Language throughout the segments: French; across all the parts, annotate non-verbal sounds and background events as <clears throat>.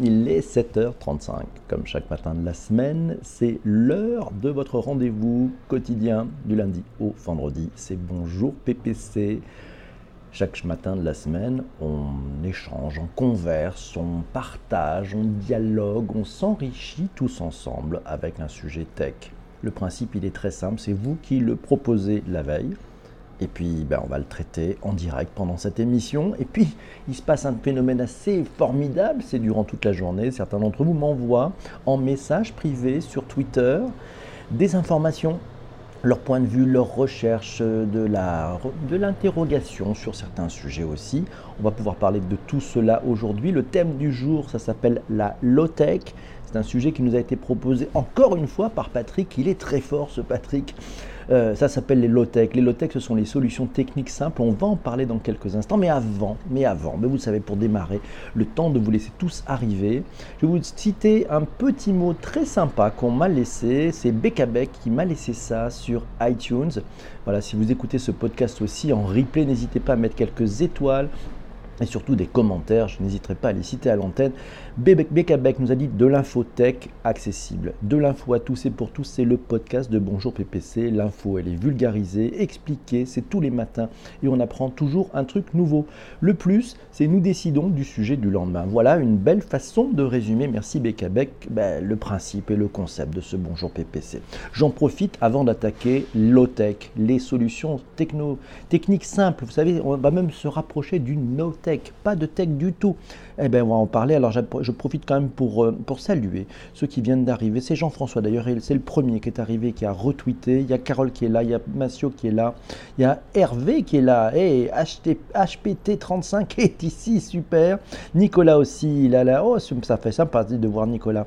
Il est 7h35, comme chaque matin de la semaine, c'est l'heure de votre rendez-vous quotidien du lundi au vendredi. C'est Bonjour PPC. Chaque matin de la semaine, on échange, on converse, on partage, on dialogue, on s'enrichit tous ensemble avec un sujet tech. Le principe, il est très simple, c'est vous qui le proposez la veille. Et puis, ben, on va le traiter en direct pendant cette émission. Et puis, il se passe un phénomène assez formidable. C'est durant toute la journée. Certains d'entre vous m'envoient en message privé sur Twitter des informations, leur point de vue, leur recherche, de l'interrogation sur certains sujets aussi. On va pouvoir parler de tout cela aujourd'hui. Le thème du jour, ça s'appelle la low-tech. C'est un sujet qui nous a été proposé encore une fois par Patrick. Il est très fort ce Patrick. Euh, ça s'appelle les low-tech. Les low-tech, ce sont les solutions techniques simples. On va en parler dans quelques instants. Mais avant, mais avant, mais vous savez, pour démarrer, le temps de vous laisser tous arriver, je vais vous citer un petit mot très sympa qu'on m'a laissé. C'est Beckabec qui m'a laissé ça sur iTunes. Voilà, si vous écoutez ce podcast aussi en replay, n'hésitez pas à mettre quelques étoiles et surtout des commentaires. Je n'hésiterai pas à les citer à l'antenne. Beck nous a dit de l'infotech accessible. De l'info à tous et pour tous, c'est le podcast de Bonjour PPC. L'info, elle est vulgarisée, expliquée, c'est tous les matins et on apprend toujours un truc nouveau. Le plus, c'est nous décidons du sujet du lendemain. Voilà une belle façon de résumer, merci Beckabec, ben, le principe et le concept de ce Bonjour PPC. J'en profite avant d'attaquer low-tech, les solutions techno, techniques simples. Vous savez, on va même se rapprocher du no-tech pas de tech du tout. Eh bien, on va en parler. Alors, je profite quand même pour, euh, pour saluer ceux qui viennent d'arriver. C'est Jean-François d'ailleurs, c'est le premier qui est arrivé, qui a retweeté. Il y a Carole qui est là, il y a Massio qui est là, il y a Hervé qui est là. Et HPT35 <laughs> est ici, super. Nicolas aussi, il a là. Oh, ça fait sympa de voir Nicolas.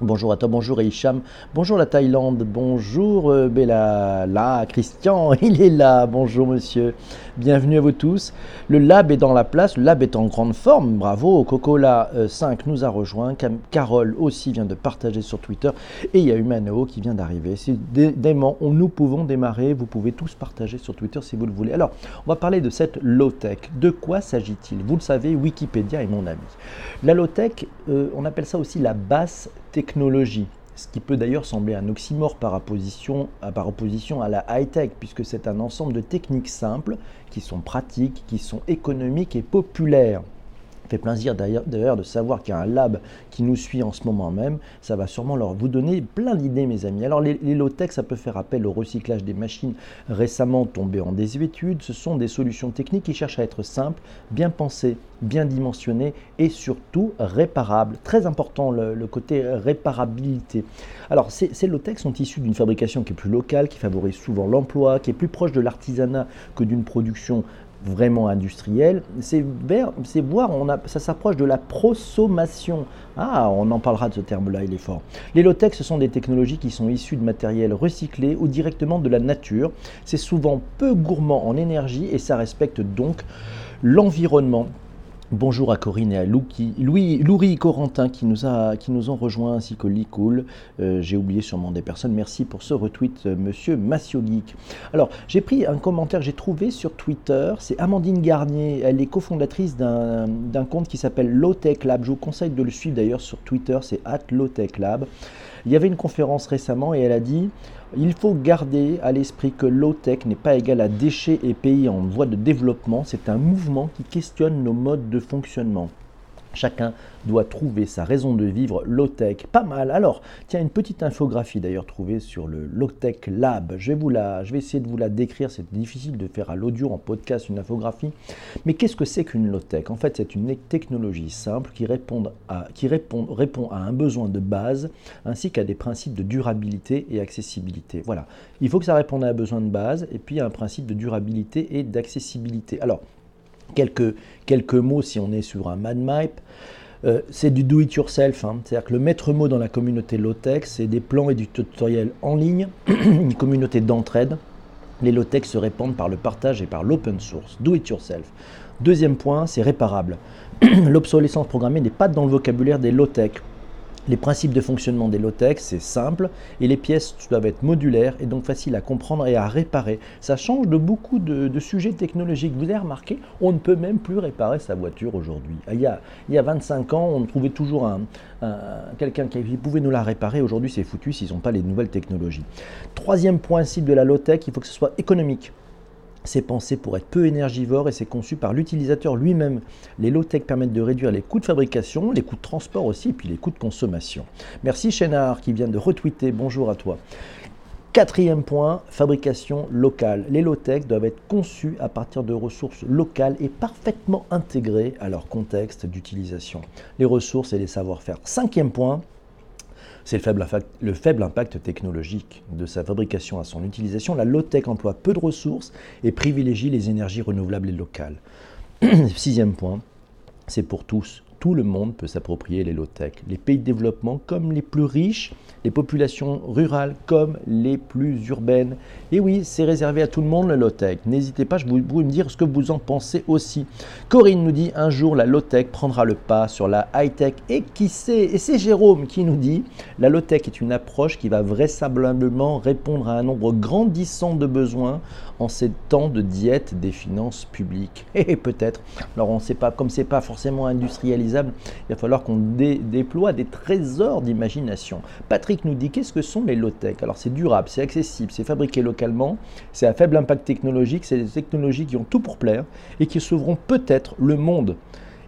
Bonjour à toi, bonjour Hicham, bonjour la Thaïlande, bonjour euh, Bella, là, Christian, <laughs> il est là, bonjour monsieur, bienvenue à vous tous. Le lab est dans la place, le lab est en grande forme, bravo, Cocola 5 euh, nous a rejoint, Carole aussi vient de partager sur Twitter, et il y a Humano qui vient d'arriver. C'est dément, nous pouvons démarrer, vous pouvez tous partager sur Twitter si vous le voulez. Alors, on va parler de cette low-tech. De quoi s'agit-il? Vous le savez, Wikipédia est mon ami. La low-tech, euh, on appelle ça aussi la basse technologie. Ce qui peut d'ailleurs sembler un oxymore par opposition, par opposition à la high-tech, puisque c'est un ensemble de techniques simples qui sont pratiques, qui sont économiques et populaires fait plaisir d'ailleurs de savoir qu'il y a un lab qui nous suit en ce moment même. Ça va sûrement leur vous donner plein d'idées, mes amis. Alors, les, low-tech, ça peut faire appel au recyclage des machines récemment tombées en désuétude. Ce sont des solutions techniques qui cherchent à être simples, bien pensées, bien dimensionnées et surtout réparables. Très important le, côté réparabilité. Alors, ces, ces low-tech sont issus d'une fabrication qui est plus locale, qui favorise souvent l'emploi, qui est plus proche de l'artisanat que d'une production vraiment industriel, c'est voir, on a, ça s'approche de la prosommation. Ah, on en parlera de ce terme-là, il est fort. Les low-tech, ce sont des technologies qui sont issues de matériel recyclé ou directement de la nature. C'est souvent peu gourmand en énergie et ça respecte donc l'environnement. Bonjour à Corinne et à Lou Louis, Louis Corentin qui nous, a, qui nous ont rejoints ainsi que Lee Cool. Euh, j'ai oublié sûrement des personnes. Merci pour ce retweet, euh, monsieur Massio Geek. Alors, j'ai pris un commentaire j'ai trouvé sur Twitter. C'est Amandine Garnier. Elle est cofondatrice d'un compte qui s'appelle Low Tech Lab. Je vous conseille de le suivre d'ailleurs sur Twitter. C'est at Lab. Il y avait une conférence récemment et elle a dit il faut garder à l'esprit que low-tech n'est pas égal à déchets et pays en voie de développement, c'est un mouvement qui questionne nos modes de fonctionnement. Chacun doit trouver sa raison de vivre low-tech. Pas mal. Alors, tiens, une petite infographie d'ailleurs trouvée sur le low-tech lab. Je vais, vous la, je essayer de vous la décrire. C'est difficile de faire à l'audio, en podcast, une infographie. Mais qu'est-ce que c'est qu'une low-tech En fait, c'est une technologie simple qui, répond à un besoin de base ainsi qu'à des principes de durabilité et accessibilité. Voilà. Il faut que ça réponde à un besoin de base et puis à un principe de durabilité et d'accessibilité. Alors, quelques, mots si on est sur un MadMap. Euh, c'est du do-it-yourself, hein. c'est-à-dire que le maître mot dans la communauté low-tech, c'est des plans et du tutoriel en ligne, <clears throat> une communauté d'entraide. Les low-tech se répandent par le partage et par l'open source, do-it-yourself. Deuxième point, c'est réparable. <clears throat> L'obsolescence programmée n'est pas dans le vocabulaire des low-tech. Les principes de fonctionnement des low-tech, c'est simple et les pièces doivent être modulaires et donc faciles à comprendre et à réparer. Ça change de beaucoup de, sujets technologiques. Vous avez remarqué, on ne peut même plus réparer sa voiture aujourd'hui. Il y, a, il y a 25 ans, on trouvait toujours un, quelqu'un qui pouvait nous la réparer. Aujourd'hui, c'est foutu s'ils n'ont pas les nouvelles technologies. Troisième principe de la low-tech, il faut que ce soit économique. C'est pensé pour être peu énergivore et c'est conçu par l'utilisateur lui-même. Les low-tech permettent de réduire les coûts de fabrication, les coûts de transport aussi, et puis les coûts de consommation. Merci Chénard qui vient de retweeter. Bonjour à toi. Quatrième point, fabrication locale. Les low-tech doivent être conçus à partir de ressources locales et parfaitement intégrées à leur contexte d'utilisation. Les ressources et les savoir-faire. Cinquième point, c'est le faible, impact, technologique de sa fabrication à son utilisation. La low-tech emploie peu de ressources et privilégie les énergies renouvelables et locales. <clears throat> Sixième point, c'est pour tous tout le monde peut s'approprier les low-tech. Les pays de développement comme les plus riches, les populations rurales comme les plus urbaines. Et oui, c'est réservé à tout le monde le low-tech. N'hésitez pas, je vous, vous me dire ce que vous en pensez aussi. Corinne nous dit un jour la low-tech prendra le pas sur la high-tech. Et qui sait Et c'est Jérôme qui nous dit la low-tech est une approche qui va vraisemblablement répondre à un nombre grandissant de besoins en ces temps de diète des finances publiques. <laughs> Et peut-être, alors on ne sait pas, comme c'est pas forcément industrialisable, il va falloir qu'on déploie des trésors d'imagination. Patrick nous dit qu'est-ce que sont les low-tech? Alors c'est durable, c'est accessible, c'est fabriqué localement, c'est à faible impact technologique, c'est des technologies qui ont tout pour plaire et qui sauveront peut-être le monde.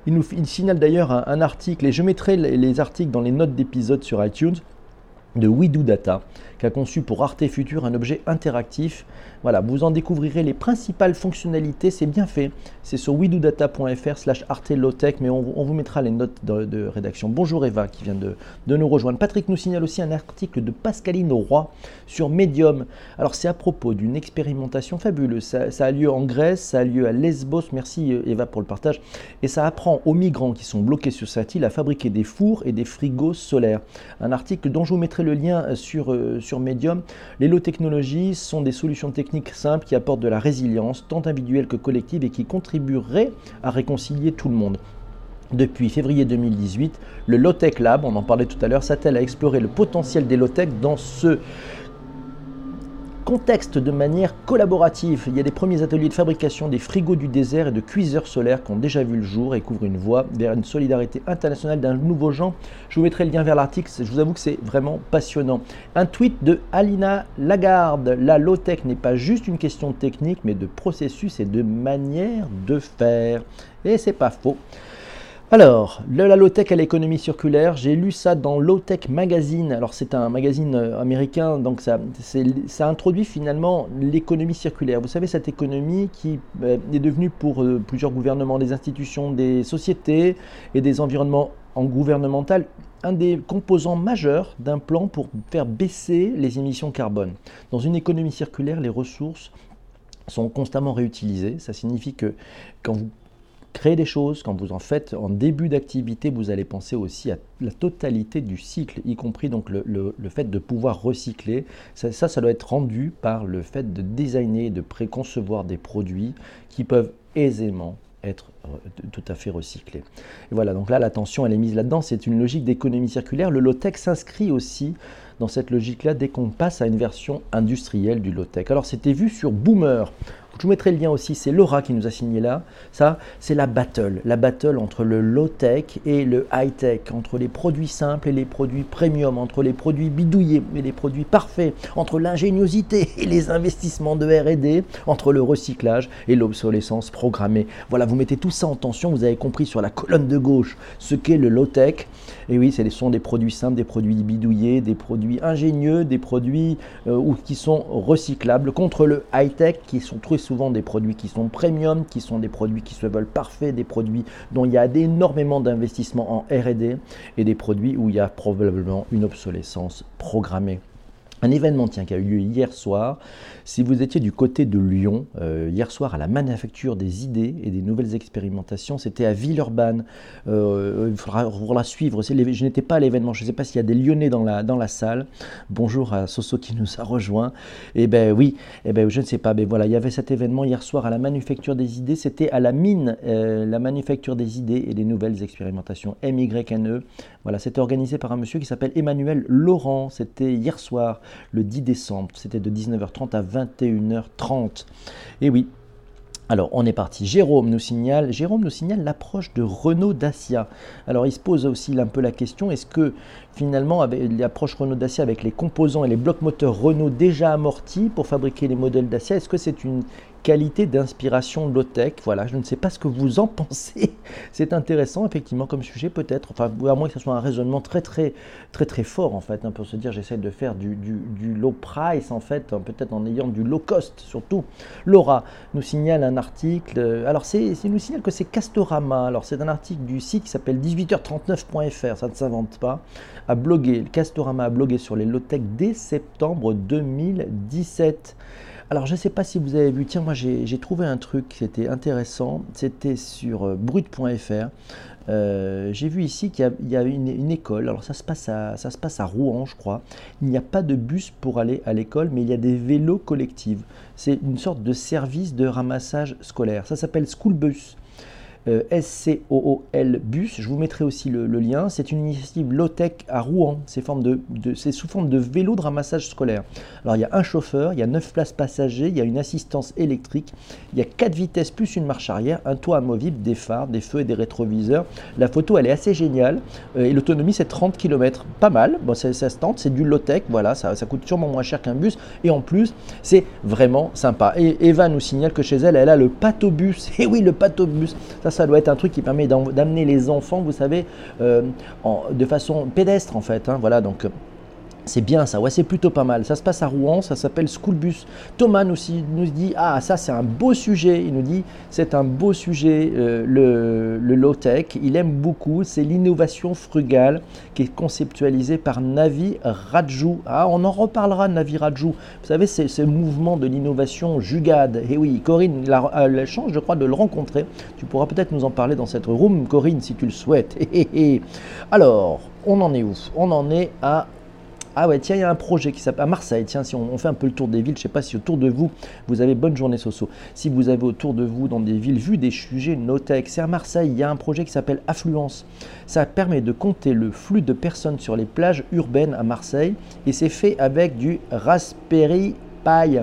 Il nous signale d'ailleurs un, article, et je mettrai les articles dans les notes d'épisode sur iTunes, de WeDo Data, qui a conçu pour Arte Future un objet interactif. Voilà, vous en découvrirez les principales fonctionnalités, c'est bien fait. C'est sur widodata.fr slash Arte Lowtech, mais on, vous mettra les notes de, rédaction. Bonjour Eva qui vient de, nous rejoindre. Patrick nous signale aussi un article de Pascaline Roy sur Medium. Alors c'est à propos d'une expérimentation fabuleuse. Ça, ça, a lieu en Grèce, ça a lieu à Lesbos, merci euh, Eva pour le partage, et ça apprend aux migrants qui sont bloqués sur cette île à fabriquer des fours et des frigos solaires. Un article dont je vous mettrai le lien euh, sur, euh, sur Medium. Les low technologies sont des solutions techniques simples qui apportent de la résilience, tant individuelle que collective, et qui contribueraient à réconcilier tout le monde. Depuis février 2018, le Low Tech Lab, on en parlait tout à l'heure, s'attelle à explorer le potentiel des low tech dans ce contexte de manière collaborative. Il y a des premiers ateliers de fabrication des frigos du désert et de cuiseurs solaires qui ont déjà vu le jour et couvrent une voie vers une solidarité internationale d'un nouveau genre. Je vous mettrai le lien vers l'article, je vous avoue que c'est vraiment passionnant. Un tweet de Alina Lagarde. La low-tech n'est pas juste une question technique, mais de processus et de manière de faire. Et c'est pas faux. Alors, le, la low-tech à l'économie circulaire, j'ai lu ça dans Low-Tech Magazine. Alors, c'est un magazine euh, américain, donc ça, ça introduit finalement l'économie circulaire. Vous savez, cette économie qui euh, est devenue pour euh, plusieurs gouvernements, des institutions, des sociétés et des environnements en gouvernemental un des composants majeurs d'un plan pour faire baisser les émissions carbone. Dans une économie circulaire, les ressources sont constamment réutilisées. Ça signifie que quand vous créer des choses, quand vous en faites en début d'activité, vous allez penser aussi à la totalité du cycle, y compris donc le, fait de pouvoir recycler. Ça, ça, doit être rendu par le fait de designer, de préconcevoir des produits qui peuvent aisément être euh, tout à fait recyclés. Et voilà, donc là, l'attention, elle est mise là-dedans. C'est une logique d'économie circulaire. Le low-tech s'inscrit aussi dans cette logique-là dès qu'on passe à une version industrielle du low-tech. Alors, c'était vu sur Boomer. Je vous mettrai le lien aussi, c'est Laura qui nous a signé là. Ça, c'est la battle. La battle entre le low-tech et le high-tech, entre les produits simples et les produits premium, entre les produits bidouillés et les produits parfaits, entre l'ingéniosité <laughs> et les investissements de RD, entre le recyclage et l'obsolescence programmée. Voilà, vous mettez tout ça en tension, vous avez compris sur la colonne de gauche ce qu'est le low-tech. Et oui, ce sont des produits simples, des produits bidouillés, des produits ingénieux, des produits euh, qui sont recyclables, contre le high-tech qui sont très souvent des produits qui sont premium, qui sont des produits qui se veulent parfaits, des produits dont il y a énormément d'investissement en RD et des produits où il y a probablement une obsolescence programmée. Un événement tiens, qui a eu lieu hier soir. Si vous étiez du côté de Lyon, euh, hier soir à la Manufacture des idées et des nouvelles expérimentations, c'était à Villeurbanne. Euh, il faudra vous la suivre. Je n'étais pas à l'événement, je ne sais pas s'il y a des Lyonnais dans la, dans la salle. Bonjour à Soso qui nous a rejoint. Eh bien oui, eh ben, je ne sais pas, mais voilà, il y avait cet événement hier soir à la Manufacture des idées. C'était à la mine, euh, la Manufacture des idées et des nouvelles expérimentations, MYNE. Voilà, c'était organisé par un monsieur qui s'appelle Emmanuel Laurent. C'était hier soir, le 10 décembre. C'était de 19h30 à 21h30. Et oui, alors, on est parti. Jérôme nous signale, Jérôme nous signale l'approche de Renault Dacia. Alors, il se pose aussi un peu la question est-ce que finalement, l'approche Renault Dacia avec les composants et les blocs moteurs Renault déjà amortis pour fabriquer les modèles Dacia, est-ce que c'est une qualité d'inspiration low-tech. Voilà, je ne sais pas ce que vous en <laughs> pensez. C'est intéressant, effectivement, comme sujet, peut-être. Enfin, à moins que ce soit un raisonnement très, très, très, très fort, en fait, hein, pour se dire j'essaie de faire du, low price, en fait, hein, peut-être en ayant du low cost, surtout. Laura nous signale un article. Euh, alors, c'est, nous signale que c'est Castorama. Alors, c'est un article du site qui s'appelle 18h39.fr, ça ne s'invente pas. A blogué, Castorama a blogué sur les low-tech dès septembre 2017. Alors je ne sais pas si vous avez vu, tiens moi j'ai trouvé un truc qui était intéressant, c'était sur euh, brut.fr. Euh, j'ai vu ici qu'il y a, une, école, alors ça se, passe à, ça se passe à Rouen je crois, il n'y a pas de bus pour aller à l'école mais il y a des vélos collectifs. C'est une sorte de service de ramassage scolaire, ça s'appelle School Bus. Euh, SCOOL Bus. Je vous mettrai aussi le, lien. C'est une initiative low-tech à Rouen. C'est sous forme de vélo de ramassage scolaire. Alors il y a un chauffeur, il y a 9 places passagers, il y a une assistance électrique, il y a 4 vitesses plus une marche arrière, un toit amovible, des phares, des feux et des rétroviseurs. La photo elle est assez géniale euh, et l'autonomie c'est 30 km. Pas mal, bon, ça, se tente, c'est du low-tech, voilà, ça, coûte sûrement moins cher qu'un bus et en plus c'est vraiment sympa. Et Eva nous signale que chez elle, elle a le patobus. <laughs> Et oui, le patobus, ça ça doit être un truc qui permet d'amener les enfants, vous savez, euh, de façon pédestre en fait. Hein, voilà, donc c'est bien ça, ouais, c'est plutôt pas mal. Ça se passe à Rouen, ça s'appelle Schoolbus. Thomas nous, nous dit Ah, ça c'est un beau sujet. Il nous dit C'est un beau sujet, euh, le, le low-tech. Il aime beaucoup. C'est l'innovation frugale qui est conceptualisée par Navi Raju. Ah, on en reparlera, Navi Raju. Vous savez, c'est ce mouvement de l'innovation Jugade. Et eh oui, Corinne a la chance, je crois, de le rencontrer. Tu pourras peut-être nous en parler dans cette room, Corinne, si tu le souhaites. <laughs> Alors, on en est où? On en est à ah ouais, tiens, il y a un projet qui s'appelle à Marseille. Tiens, si on, fait un peu le tour des villes, je ne sais pas si autour de vous, vous avez bonne journée Soso. Si vous avez autour de vous dans des villes vu des sujets no-tech, c'est à Marseille, il y a un projet qui s'appelle Affluence. Ça permet de compter le flux de personnes sur les plages urbaines à Marseille et c'est fait avec du Raspberry Pi.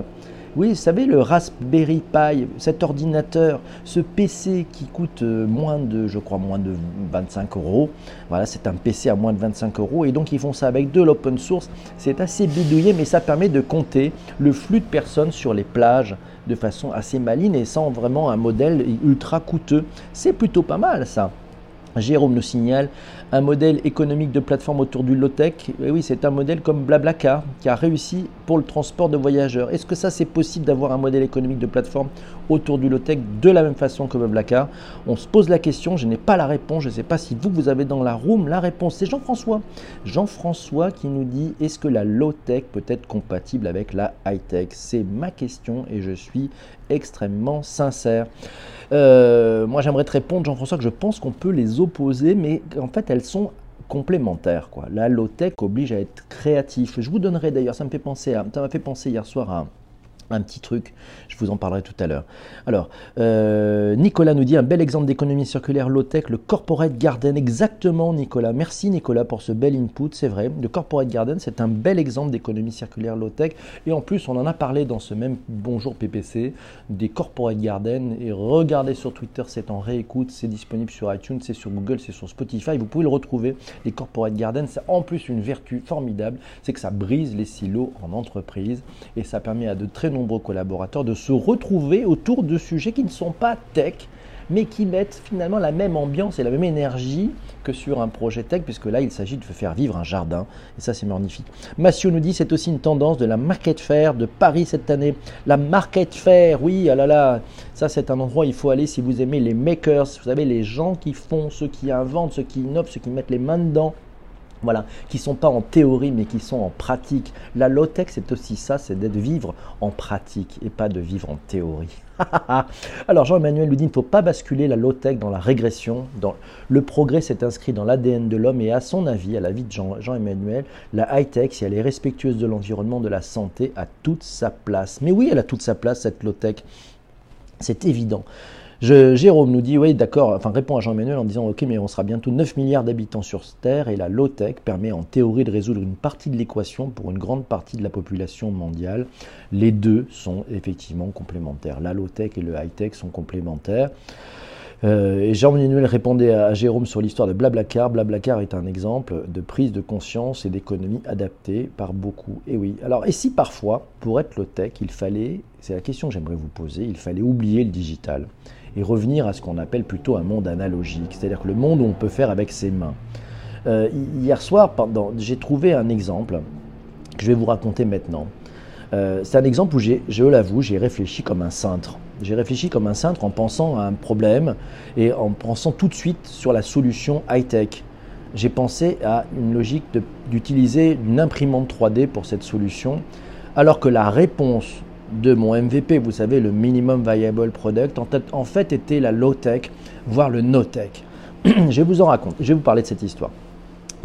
Oui, vous savez, le Raspberry Pi, cet ordinateur, ce PC qui coûte euh, moins de, je crois, moins de 25 euros. Voilà, c'est un PC à moins de 25 euros. Et donc, ils font ça avec de l'open source. C'est assez bidouillé, mais ça permet de compter le flux de personnes sur les plages de façon assez maligne et sans vraiment un modèle ultra coûteux. C'est plutôt pas mal, ça. Jérôme nous signale un modèle économique de plateforme autour du low-tech. Et oui, c'est un modèle comme Blablacar qui a réussi pour le transport de voyageurs. Est-ce que ça, c'est possible d'avoir un modèle économique de plateforme autour du low-tech de la même façon que Blablacar On se pose la question, je n'ai pas la réponse. Je ne sais pas si vous, vous avez dans la room la réponse. C'est Jean-François. Jean-François qui nous dit est-ce que la low-tech peut être compatible avec la high-tech? C'est ma question et je suis extrêmement sincère. Euh, moi, j'aimerais te répondre, Jean-François, que je pense qu'on peut les opposer, mais en fait, elles sont complémentaires. Quoi. La low-tech oblige à être créatif. Je vous donnerai d'ailleurs, ça me fait penser ça m'a fait penser hier soir à un petit truc, je vous en parlerai tout à l'heure. Alors, euh, Nicolas nous dit un bel exemple d'économie circulaire low-tech, le Corporate Garden. Exactement, Nicolas. Merci, Nicolas, pour ce bel input. C'est vrai, le Corporate Garden, c'est un bel exemple d'économie circulaire low-tech. Et en plus, on en a parlé dans ce même Bonjour PPC des Corporate Garden. Et regardez sur Twitter, c'est en réécoute, c'est disponible sur iTunes, c'est sur Google, c'est sur Spotify. Vous pouvez le retrouver. Les Corporate Garden, c'est en plus une vertu formidable, c'est que ça brise les silos en entreprise et ça permet à de très nombreux collaborateurs de se retrouver autour de sujets qui ne sont pas tech, mais qui mettent finalement la même ambiance et la même énergie que sur un projet tech, puisque là, il s'agit de faire vivre un jardin, et ça, c'est magnifique. Massio nous dit, c'est aussi une tendance de la Market Fair de Paris cette année. La Market Fair, oui, ah là là, ça, c'est un endroit où il faut aller si vous aimez les makers, vous savez, les gens qui font, ceux qui inventent, ceux qui innovent, ceux qui mettent les mains dedans voilà, qui sont pas en théorie mais qui sont en pratique. La low-tech, c'est aussi ça, c'est d'être vivre en pratique et pas de vivre en théorie. <laughs> Alors Jean-Emmanuel nous dit qu'il ne faut pas basculer la low-tech dans la régression. Dans... Le progrès s'est inscrit dans l'ADN de l'homme et à son avis, à l'avis de Jean-Emmanuel, la high-tech, si elle est respectueuse de l'environnement, de la santé, a toute sa place. Mais oui, elle a toute sa place, cette low-tech. C'est évident. Jérôme nous dit, oui, d'accord, enfin répond à Jean-Emmanuel en disant, ok, mais on sera bientôt 9 milliards d'habitants sur Terre et la low-tech permet en théorie de résoudre une partie de l'équation pour une grande partie de la population mondiale. Les deux sont effectivement complémentaires. La low-tech et le high-tech sont complémentaires. Euh, et Jean-Emmanuel répondait à, Jérôme sur l'histoire de Blablacar. Blablacar est un exemple de prise de conscience et d'économie adaptée par beaucoup. Et oui. Alors, et si parfois, pour être low-tech, il fallait, c'est la question que j'aimerais vous poser, il fallait oublier le digital et revenir à ce qu'on appelle plutôt un monde analogique, c'est-à-dire que le monde où on peut faire avec ses mains. Euh, hier soir, j'ai trouvé un exemple que je vais vous raconter maintenant. Euh, c'est un exemple où je l'avoue, j'ai réfléchi comme un cintre. J'ai réfléchi comme un cintre en pensant à un problème et en pensant tout de suite sur la solution high-tech. J'ai pensé à une logique d'utiliser une imprimante 3D pour cette solution, alors que la réponse de mon MVP, vous savez, le Minimum Viable Product, en, fait était la low-tech, voire le no-tech. <clears throat> je vous en raconter, je vais vous parler de cette histoire.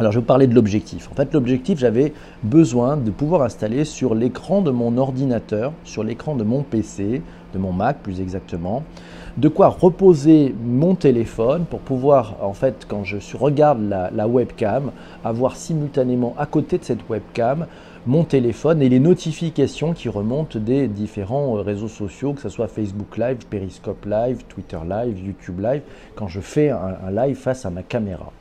Alors je vais vous parler de l'objectif. En fait, l'objectif, j'avais besoin de pouvoir installer sur l'écran de mon ordinateur, sur l'écran de mon PC, de mon Mac plus exactement, de quoi reposer mon téléphone pour pouvoir, en fait, quand je regarde la, la webcam, avoir simultanément à côté de cette webcam mon téléphone et les notifications qui remontent des différents euh, réseaux sociaux, que ce soit Facebook Live, Periscope Live, Twitter Live, YouTube Live, quand je fais un, live face à ma caméra.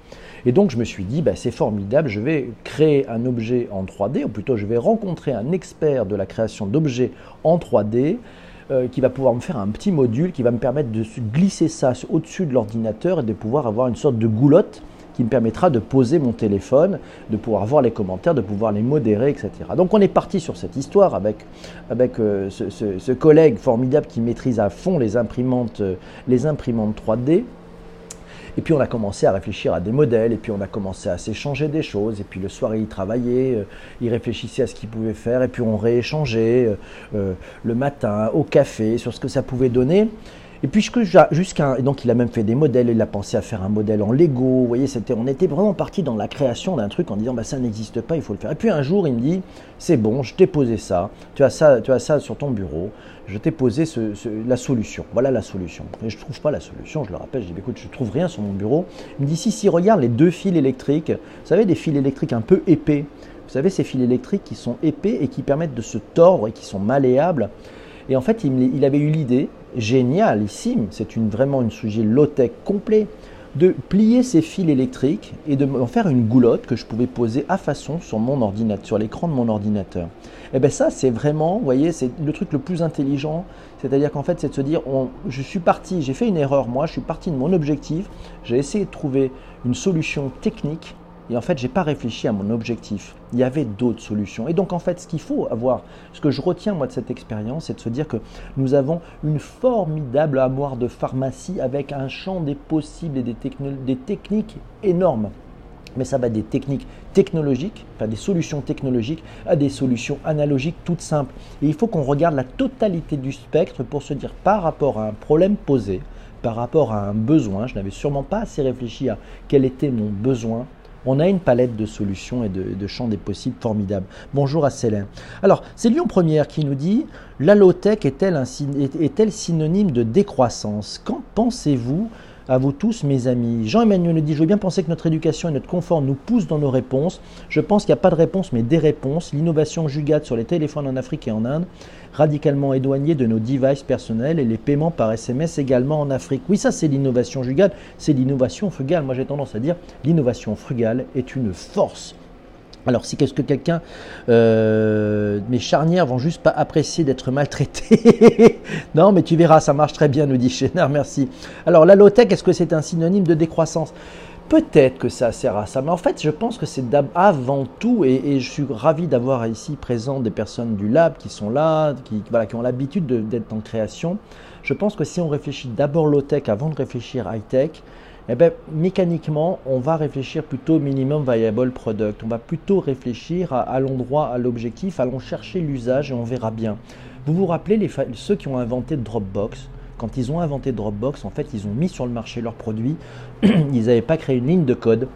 Et donc je me suis dit, bah, c'est formidable, je vais créer un objet en 3D, ou plutôt je vais rencontrer un expert de la création d'objets en 3D euh, qui va pouvoir me faire un petit module qui va me permettre de glisser ça au-dessus de l'ordinateur et de pouvoir avoir une sorte de goulotte qui me permettra de poser mon téléphone, de pouvoir voir les commentaires, de pouvoir les modérer, etc. Donc on est parti sur cette histoire avec, avec euh, ce, collègue formidable qui maîtrise à fond les imprimantes, euh, les imprimantes 3D. Et puis on a commencé à réfléchir à des modèles, et puis on a commencé à s'échanger des choses, et puis le soir il travaillait, euh, il réfléchissait à ce qu'il pouvait faire, et puis on rééchangeait le matin au café sur ce que ça pouvait donner. Et puis jusqu'à donc il a même fait des modèles, il a pensé à faire un modèle en Lego. Vous voyez, c'était, on était vraiment parti dans la création d'un truc en disant bah ça n'existe pas, il faut le faire. Et puis un jour il me dit c'est bon, je t'ai posé ça, tu as ça, tu as ça sur ton bureau, je t'ai posé la solution. Voilà la solution. Et je trouve pas la solution, je le rappelle, je dis bah, écoute je trouve rien sur mon bureau. Il me dit si si regarde les deux fils électriques, vous savez des fils électriques un peu épais. Vous savez ces fils électriques qui sont épais et qui permettent de se tordre et qui sont malléables. Et en fait, il, avait eu l'idée, génialissime, c'est une, vraiment une sujet low-tech complet, de plier ces fils électriques et de en faire une goulotte que je pouvais poser à façon sur mon ordinateur, sur l'écran de mon ordinateur. Et eh bien ça, c'est vraiment, vous voyez, c'est le truc le plus intelligent. C'est-à-dire qu'en fait, c'est de se dire, je suis parti, j'ai fait une erreur moi, je suis parti de mon objectif, j'ai essayé de trouver une solution technique et en fait, je n'ai pas réfléchi à mon objectif. Il y avait d'autres solutions. Et donc, en fait, ce qu'il faut avoir, ce que je retiens moi de cette expérience, c'est de se dire que nous avons une formidable armoire de pharmacie avec un champ des possibles et des, des techniques énormes. Mais ça va des techniques technologiques, enfin des solutions technologiques, à des solutions analogiques toutes simples. Et il faut qu'on regarde la totalité du spectre pour se dire par rapport à un problème posé, par rapport à un besoin, je n'avais sûrement pas assez réfléchi à quel était mon besoin, on a une palette de solutions et de, champs des possibles formidables. Bonjour à Célin. Alors, c'est Lyon Première qui nous dit La low-tech est-elle synonyme de décroissance? Qu'en pensez-vous? À vous tous, mes amis. Jean-Emmanuel nous dit Je veux bien penser que notre éducation et notre confort nous poussent dans nos réponses. Je pense qu'il n'y a pas de réponse, mais des réponses. L'innovation jugate sur les téléphones en Afrique et en Inde, radicalement éloignée de nos devices personnels et les paiements par SMS également en Afrique. Oui, ça, c'est l'innovation jugale, c'est l'innovation frugale. Moi, j'ai tendance à dire l'innovation frugale est une force alors, si qu'est-ce que quelqu'un, euh, mes charnières vont juste pas apprécier d'être maltraitées. <laughs> non, mais tu verras, ça marche très bien, nous dit Chénard, merci. Alors, la low-tech, est-ce que c'est un synonyme de décroissance? Peut-être que ça sert à ça, mais en fait, je pense que c'est avant tout, et, je suis ravi d'avoir ici présent des personnes du lab qui sont là, qui, voilà, qui ont l'habitude d'être en création. Je pense que si on réfléchit d'abord low-tech avant de réfléchir high-tech, eh ben, mécaniquement, on va réfléchir plutôt minimum viable product. On va plutôt réfléchir à, l'endroit, à l'objectif, allons chercher l'usage et on verra bien. Vous vous rappelez ceux qui ont inventé Dropbox? Quand ils ont inventé Dropbox, en fait, ils ont mis sur le marché leurs produits. <clears throat> ils n'avaient pas créé une ligne de code.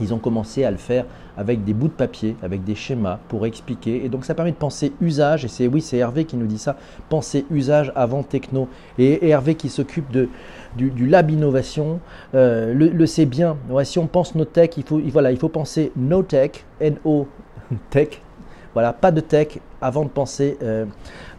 Ils ont commencé à le faire avec des bouts de papier, avec des schémas pour expliquer. Et donc ça permet de penser usage, et c'est oui, c'est Hervé qui nous dit ça, penser usage avant techno. Et Hervé qui s'occupe de, du, lab innovation euh, le, sait bien. Ouais, si on pense no tech, il faut, voilà, il faut penser no tech, N-O tech, voilà, pas de tech avant de penser, euh,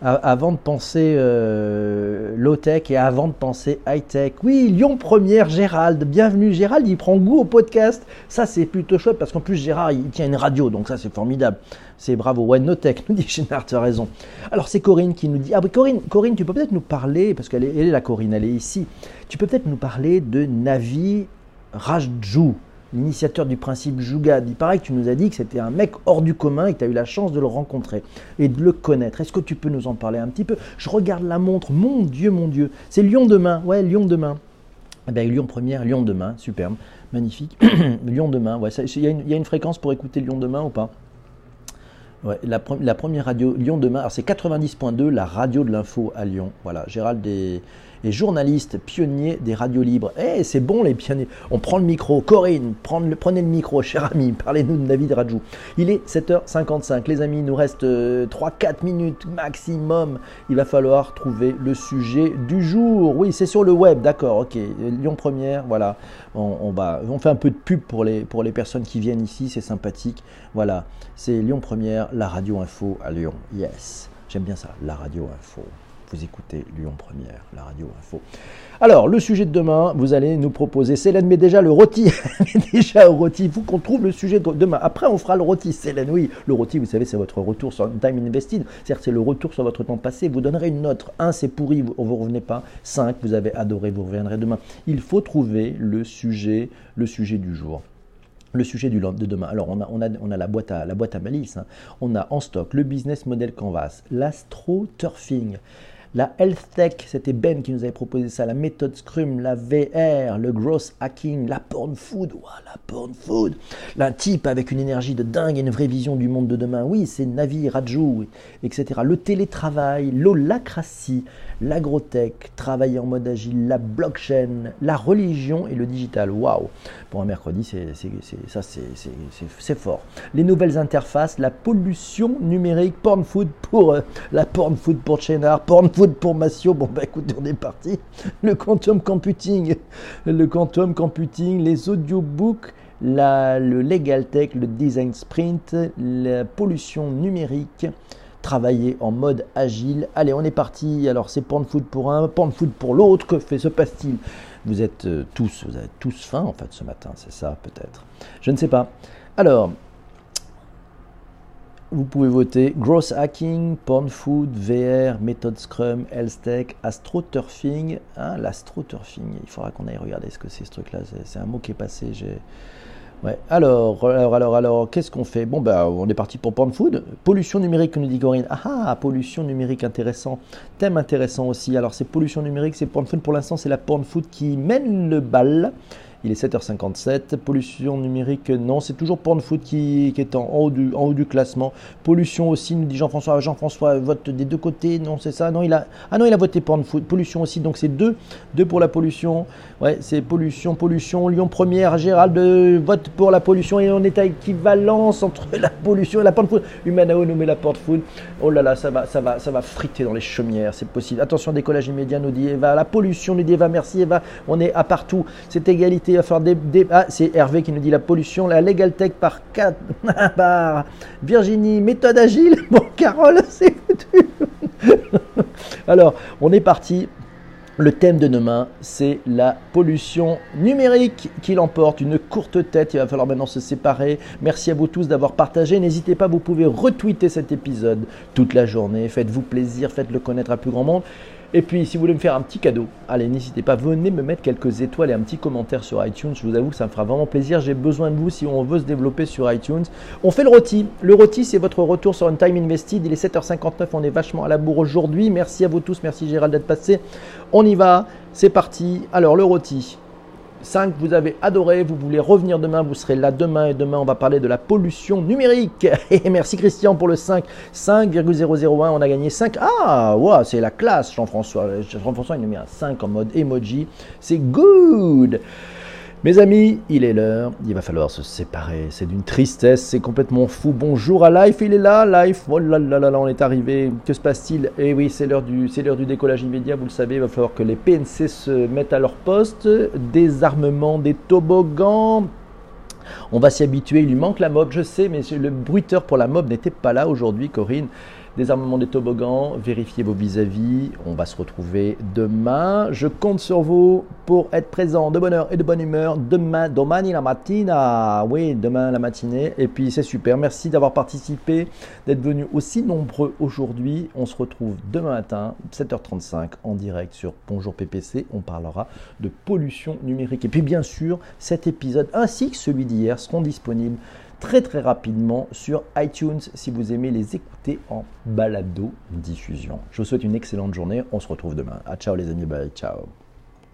avant de penser euh, low tech et avant de penser high tech. Oui, Lyon Première, Gérald, bienvenue. Gérald, il prend goût au podcast. Ça, c'est plutôt chouette parce qu'en plus, Gérard, il tient une radio, donc ça, c'est formidable. C'est bravo. Ouais, no tech, nous dit Gérard, tu as raison. Alors, c'est Corinne qui nous dit. Ah, oui, Corinne, Corinne, tu peux peut-être nous parler, parce qu'elle est, elle la Corinne, elle est ici. Tu peux peut-être nous parler de Navi Rajju l'initiateur du principe Jugad. Il paraît que tu nous as dit que c'était un mec hors du commun et que tu as eu la chance de le rencontrer et de le connaître. Est-ce que tu peux nous en parler un petit peu? Je regarde la montre, mon Dieu, mon Dieu. C'est Lyon demain, ouais, Lyon demain. Eh bien, Lyon première, Lyon demain, superbe, magnifique. <coughs> Lyon demain, ouais, il y, a une fréquence pour écouter Lyon demain ou pas? Ouais, la, première radio Lyon demain, alors c'est 90.2, la radio de l'info à Lyon. Voilà, Gérald des et journaliste pionnier des radios libres. Eh, c'est bon les pionniers. On prend le micro. Corinne, prenez le micro, <laughs> cher ami. Parlez-nous de David Rajou. Il est 7h55. Les amis, il nous reste 3-4 euh, minutes maximum. Il va falloir trouver le sujet du jour. Oui, c'est sur le web. D'accord, ok. Lyon Première, voilà. On, va, on fait un peu de pub pour les, pour les personnes qui viennent ici. C'est sympathique. Voilà. C'est Lyon Première, la radio info à Lyon. Yes. J'aime bien ça, la radio info. Vous écoutez Lyon Première, la radio info. Alors, le sujet de demain, vous allez nous proposer, Célène met déjà le rôti, <laughs> déjà au rôti, faut qu'on trouve le sujet de demain. Après, on fera le rôti, Célène, oui. Le rôti, vous savez, c'est votre retour sur time invested, c'est-à-dire c'est le retour sur votre temps passé. Vous donnerez une note. 1, c'est pourri, vous ne revenez pas. 5, vous avez adoré, vous reviendrez demain. Il faut trouver le sujet, le sujet du jour le sujet du, de demain. Alors, on a la, boîte à, la boîte à malice. Hein. On a en stock le business model Canvas, l'astro-turfing, la health tech, c'était Ben qui nous avait proposé ça, la méthode Scrum, la VR, le gross hacking, la porn food, la porn food, un type avec une énergie de dingue et une vraie vision du monde de demain, oui, c'est Navi Raju, etc. Le télétravail, l'holacratie, l'agrotech, travailler en mode agile, la blockchain, la religion et le digital. Waouh Pour un mercredi, c'est, ça c'est, fort. Les nouvelles interfaces, la pollution numérique, porn food pour euh, la porn food pour Chénard, porn food pour Massio, bon bah écoutez, on est parti. Le quantum computing, le quantum computing, les audiobooks, la, le legal tech, le design sprint, la pollution numérique, travailler en mode agile. Allez, on est parti. Alors c'est porn food pour un, porn food pour l'autre. Que fait, se passe-t-il? Vous êtes euh, tous, vous avez tous faim en fait ce matin, c'est ça peut-être. Je ne sais pas. Alors, vous pouvez voter Gross Hacking, Porn Food, VR, Méthode Scrum, Health Astroturfing. Hein, L'astroturfing, il faudra qu'on aille regarder ce que c'est ce truc-là. C'est un mot qui est passé. Alors, alors, alors, alors, qu'est-ce qu'on fait? Bon, ben, on est parti pour Porn Food. Pollution numérique, nous dit Corinne. Ah, ah, pollution numérique, intéressant. Thème intéressant aussi. Alors, c'est pollution numérique, c'est Porn Food. Pour l'instant, c'est la Porn Food qui mène le bal. Il est 7h57. Pollution numérique, non, c'est toujours Pornfood qui, qui est en haut, du, classement. Pollution aussi, nous dit Jean-François. Jean-François vote des deux côtés. Non, c'est ça. Non, il a, ah non, il a voté Pornfood. Pollution aussi, donc c'est deux. Deux pour la pollution. Ouais, c'est pollution, pollution. Lyon première, Gérald vote pour la pollution et on est à équivalence entre <laughs> la pollution et la Pornfood. Humanao nous met la Pornfood. Oh là là, ça va, ça va, ça va friter dans les chaumières, c'est possible. Attention, décollage immédiat, nous dit Eva. La pollution, nous dit Eva. Merci Eva. On est à partout. C'est égalité il va falloir des, Ah, c'est Hervé qui nous dit la pollution, la Legal Tech par 4 <laughs> par Virginie, méthode agile. <laughs> Bon, Carole, <laughs> c'est foutu. Alors, on est parti. Le thème de demain, c'est la pollution numérique qui l'emporte. Une courte tête, il va falloir maintenant se séparer. Merci à vous tous d'avoir partagé. N'hésitez pas, vous pouvez retweeter cet épisode toute la journée. Faites-vous plaisir, faites-le connaître à plus grand monde. Et puis, si vous voulez me faire un petit cadeau, allez, n'hésitez pas, venez me mettre quelques étoiles et un petit commentaire sur iTunes. Je vous avoue que ça me fera vraiment plaisir. J'ai besoin de vous si on veut se développer sur iTunes. On fait le rôti. Le rôti, c'est votre retour sur un time invested. Il est 7h59. On est vachement à la bourre aujourd'hui. Merci à vous tous. Merci Gérald d'être passé. On y va. C'est parti. Alors, le rôti. 5, vous avez adoré, vous voulez revenir demain, vous serez là demain et demain on va parler de la pollution numérique. <laughs> Et merci Christian pour le 5, 5,001, on a gagné 5. Ah, wow, c'est la classe Jean-François. Jean-François il nous met un 5 en mode emoji, c'est good. Mes amis, il est l'heure, il va falloir se séparer. C'est d'une tristesse, c'est complètement fou. Bonjour à Life, il est là, Life. Oh là là là là, on est arrivé. Que se passe-t-il? Eh oui, c'est l'heure du, c'est l'heure du décollage immédiat. Vous le savez, il va falloir que les PNC se mettent à leur poste. Désarmement des toboggans. On va s'y habituer. Il lui manque la mob, je sais, mais le bruiteur pour la mob n'était pas là aujourd'hui, Corinne désarmement des toboggans, vérifiez vos vis-à-vis. On va se retrouver demain. Je compte sur vous pour être présent de bonne heure et de bonne humeur demain, domani la mattina. Oui, demain la matinée. Et puis c'est super. Merci d'avoir participé, d'être venu aussi nombreux aujourd'hui. On se retrouve demain matin, 7h35 en direct sur Bonjour PPC. On parlera de pollution numérique. Et puis bien sûr, cet épisode ainsi que celui d'hier seront disponibles très très rapidement sur iTunes si vous aimez les écouter en balado diffusion. Je vous souhaite une excellente journée. On se retrouve demain. À ciao les amis. Bye. Ciao.